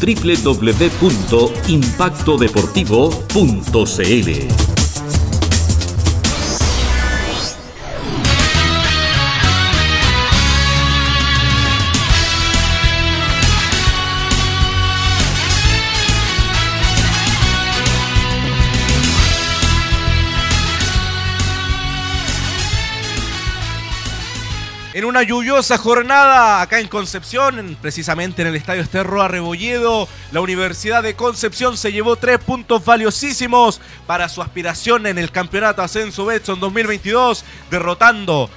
www.impactodeportivo.cl. una lluviosa jornada acá en Concepción, precisamente en el Estadio Esterro Arrebolledo, la Universidad de Concepción se llevó tres puntos valiosísimos para su aspiración en el Campeonato Ascenso Betson 2022, derrotando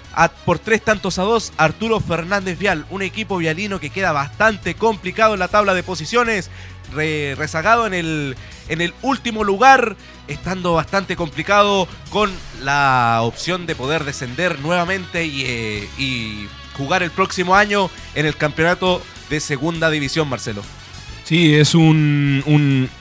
por tres tantos a dos Arturo Fernández Vial, un equipo vialino que queda bastante complicado en la tabla de posiciones, rezagado en el, en el último lugar, estando bastante complicado con la opción de poder descender nuevamente y, eh, y jugar el próximo año en el campeonato de segunda división, Marcelo. Sí, es un,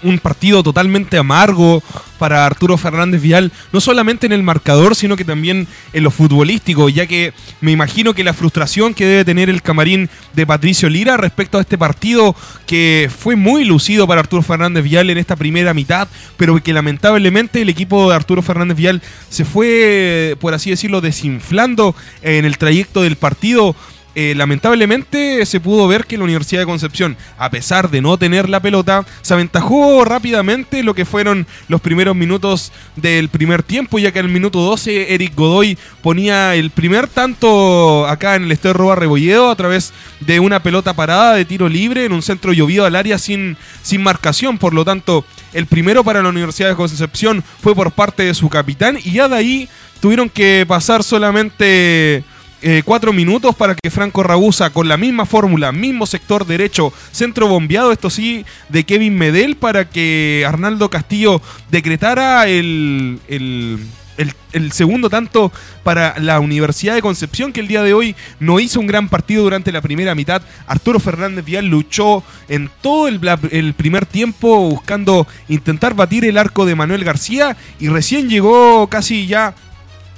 un, partido totalmente amargo para Arturo Fernández Vial, no solamente en el marcador, sino que también en lo futbolístico, ya que me imagino que la frustración que debe tener el camarín de Patricio Lira respecto a este partido, que fue muy lucido para Arturo Fernández Vial en esta primera mitad, pero que lamentablemente el equipo de Arturo Fernández Vial se fue, por así decirlo, desinflando en el trayecto del partido eh, lamentablemente se pudo ver que la Universidad de Concepción, a pesar de no tener la pelota, se aventajó rápidamente lo que fueron los primeros minutos del primer tiempo, ya que en el minuto 12 Eric Godoy ponía el primer tanto acá en el Estadio Rebolledo a través de una pelota parada de tiro libre en un centro llovido al área sin, sin marcación. Por lo tanto, el primero para la Universidad de Concepción fue por parte de su capitán y ya de ahí tuvieron que pasar solamente eh, cuatro minutos para que Franco Ragusa, con la misma fórmula, mismo sector derecho, centro bombeado, esto sí, de Kevin Medel, para que Arnaldo Castillo decretara el, el, segundo tanto para la Universidad de Concepción, que el día de hoy no hizo un gran partido durante la primera mitad. Arturo Fernández Vial luchó en todo el, el, primer tiempo buscando intentar batir el arco de Manuel García y recién llegó casi ya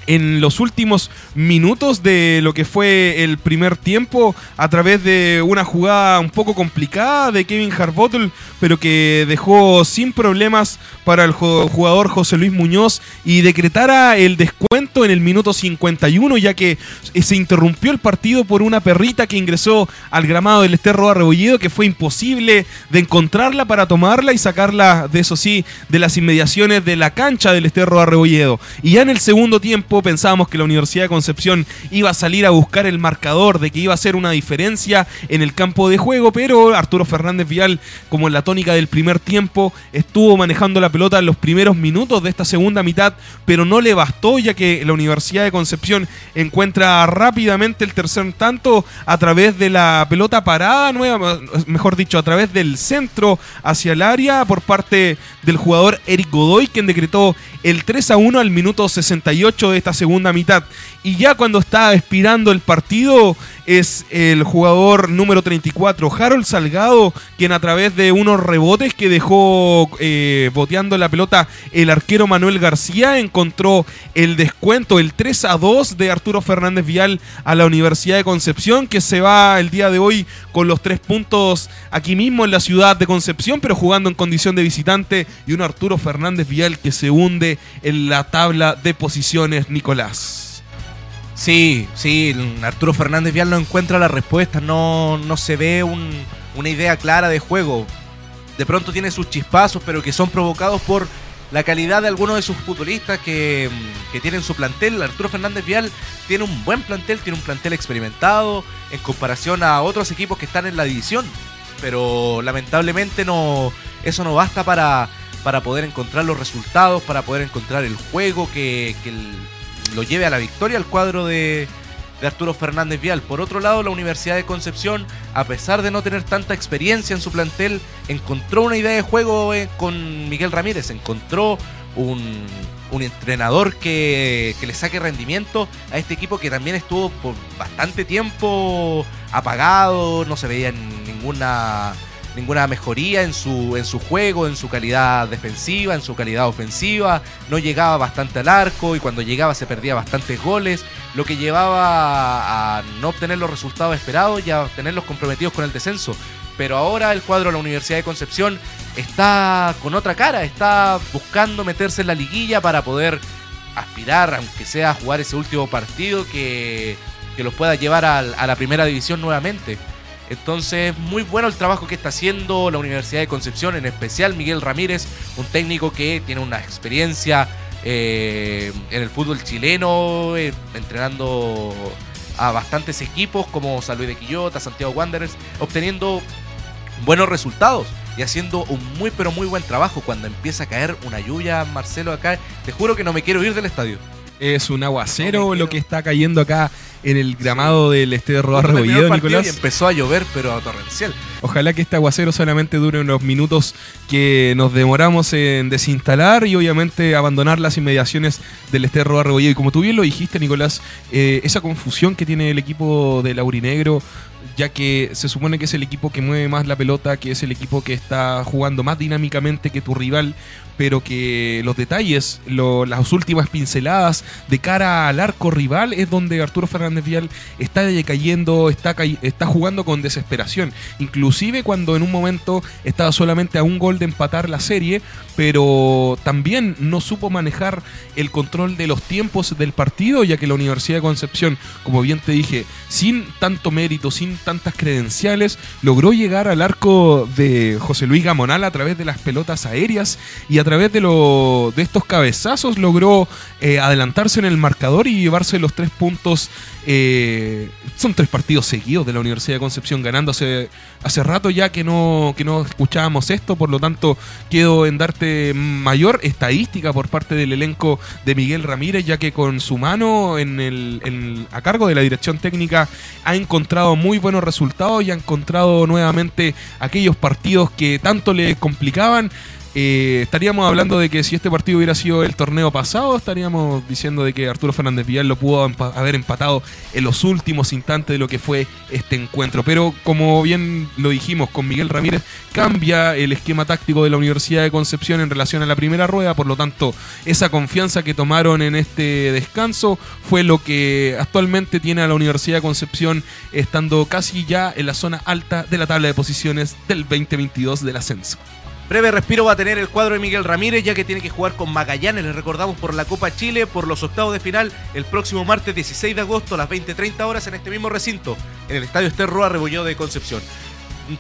en los últimos minutos de lo que fue el primer tiempo a través de una jugada un poco complicada de Kevin Harbottle, pero que dejó sin problemas para el jugador José Luis Muñoz y decretara el descuento en el minuto 51, ya que se interrumpió el partido por una perrita que ingresó al gramado del Esterro Arrebolledo, que fue imposible de encontrarla para tomarla y sacarla, de eso sí, de las inmediaciones de la cancha del Esterro Arrebolledo. Y ya en el segundo tiempo, pensábamos que la Universidad de Concepción iba a salir a buscar el marcador, de que iba a ser una diferencia en el campo de juego, pero Arturo Fernández Vial, como en la tónica del primer tiempo, estuvo manejando la pelota en los primeros minutos de esta segunda mitad, pero no le bastó ya que la Universidad de Concepción encuentra rápidamente el tercer tanto a través de la pelota parada nueva, mejor dicho, a través del centro hacia el área por parte del jugador Eric Godoy, quien decretó el 3 a 1 al minuto 68 de esta segunda mitad. Y ya cuando está expirando el partido es el jugador número 34, Harold Salgado, quien a través de unos rebotes que dejó eh, boteando la pelota el arquero Manuel García, encontró el descuento, el 3 a 2 de Arturo Fernández Vial a la Universidad de Concepción, que se va el día de hoy con los tres puntos aquí mismo en la ciudad de Concepción, pero jugando en condición de visitante, y un Arturo Fernández Vial que se hunde en la tabla de posiciones, Nicolás. Sí, sí, Arturo Fernández Vial no encuentra la respuesta, no, no se ve una idea clara de juego. De pronto tiene sus chispazos, pero que son provocados por la calidad de algunos de sus futbolistas que, que tienen su plantel. Arturo Fernández Vial tiene un buen plantel, tiene un plantel experimentado en comparación a otros equipos que están en la división. Pero lamentablemente no, eso no basta para, para poder encontrar los resultados, para poder encontrar el juego que, que el, lo lleve a la victoria al cuadro de, Arturo Fernández Vial. Por otro lado, la Universidad de Concepción, a pesar de no tener tanta experiencia en su plantel, encontró una idea de juego eh, con Miguel Ramírez, encontró un, entrenador que, que, le saque rendimiento a este equipo que también estuvo por bastante tiempo apagado, no se veía ninguna ninguna mejoría en su, en su juego, en su calidad defensiva, en su calidad ofensiva. No llegaba bastante al arco y cuando llegaba se perdía bastantes goles, lo que llevaba a no obtener los resultados esperados y a tenerlos comprometidos con el descenso. pero ahora el cuadro de la Universidad de Concepción está con otra cara, está buscando meterse en la liguilla para poder aspirar, aunque sea a jugar ese último partido que, que los pueda llevar a, la primera división nuevamente. Entonces, muy bueno el trabajo que está haciendo la Universidad de Concepción, en especial Miguel Ramírez, un técnico que tiene una experiencia eh, en el fútbol chileno, eh, entrenando a bastantes equipos como San Luis de Quillota, Santiago Wanderers, obteniendo buenos resultados y haciendo un muy pero muy buen trabajo. Cuando empieza a caer una lluvia, Marcelo, acá, te juro que no me quiero ir del estadio. Es un aguacero No lo que está cayendo acá en el gramado del Estadio Rodar Rebolledo, partido Nicolás. Y empezó a llover, pero torrencial. Ojalá que este aguacero solamente dure unos minutos que nos demoramos en desinstalar y obviamente abandonar las inmediaciones del Estadio Rodar Rebolledo. Y como tú bien lo dijiste, Nicolás, eh, esa confusión que tiene el equipo del Aurinegro, ya que se supone que es el equipo que mueve más la pelota, que es el equipo que está jugando más dinámicamente que tu rival, pero que los detalles, las últimas pinceladas de cara al arco rival es donde Arturo Fernández Vial está decayendo, está, está jugando con desesperación. Inclusive cuando en un momento estaba solamente a un gol de empatar la serie, pero también no supo manejar el control de los tiempos del partido, ya que la Universidad de Concepción, como bien te dije, sin tanto mérito, sin tantas credenciales, logró llegar al arco de José Luis Gamonal a través de las pelotas aéreas y a través de, lo, de estos cabezazos logró eh, adelantarse en el marcador y llevarse los tres puntos. eh, son tres partidos seguidos de la Universidad de Concepción ganando hace, hace rato ya que no, que no escuchábamos esto, por lo tanto quedo en darte mayor estadística por parte del elenco de Miguel Ramírez, ya que con su mano en el, a cargo de la dirección técnica ha encontrado muy buenos resultados y ha encontrado nuevamente aquellos partidos que tanto le complicaban. Eh, estaríamos hablando de que si este partido hubiera sido el torneo pasado, estaríamos diciendo de que Arturo Fernández Villar lo pudo haber empatado en los últimos instantes de lo que fue este encuentro. Pero como bien lo dijimos con Miguel Ramírez, cambia el esquema táctico de la Universidad de Concepción en relación a la primera rueda, por lo tanto, esa confianza que tomaron en este descanso fue lo que actualmente tiene a la Universidad de Concepción estando casi ya en la zona alta de la tabla de posiciones del 2022 del ascenso. Breve respiro va a tener el cuadro de Miguel Ramírez, ya que tiene que jugar con Magallanes, les recordamos, por la Copa Chile, por los octavos de final, el próximo martes 16 de agosto a las 20.30 horas en este mismo recinto, en el Estadio Esterro Rebolledo de Concepción.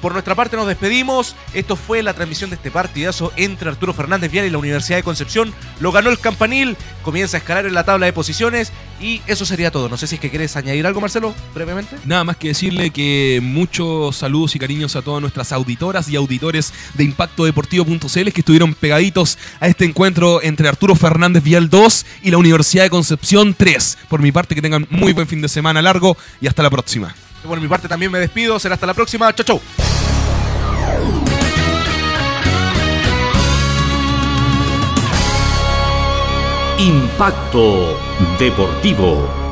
Por nuestra parte nos despedimos. Esto fue la transmisión de este partidazo entre Arturo Fernández Vial y la Universidad de Concepción. Lo ganó el Campanil, comienza a escalar en la tabla de posiciones y eso sería todo. No sé si es que quieres añadir algo, Marcelo, brevemente. Nada más que decirle que muchos saludos y cariños a todas nuestras auditoras y auditores de Impacto Deportivo.cl que estuvieron pegaditos a este encuentro entre Arturo Fernández Vial 2 y la Universidad de Concepción 3. Por mi parte, que tengan muy buen fin de semana largo y hasta la próxima. Por mi parte también me despido. Será hasta la próxima. Chau, chau. Impacto Deportivo.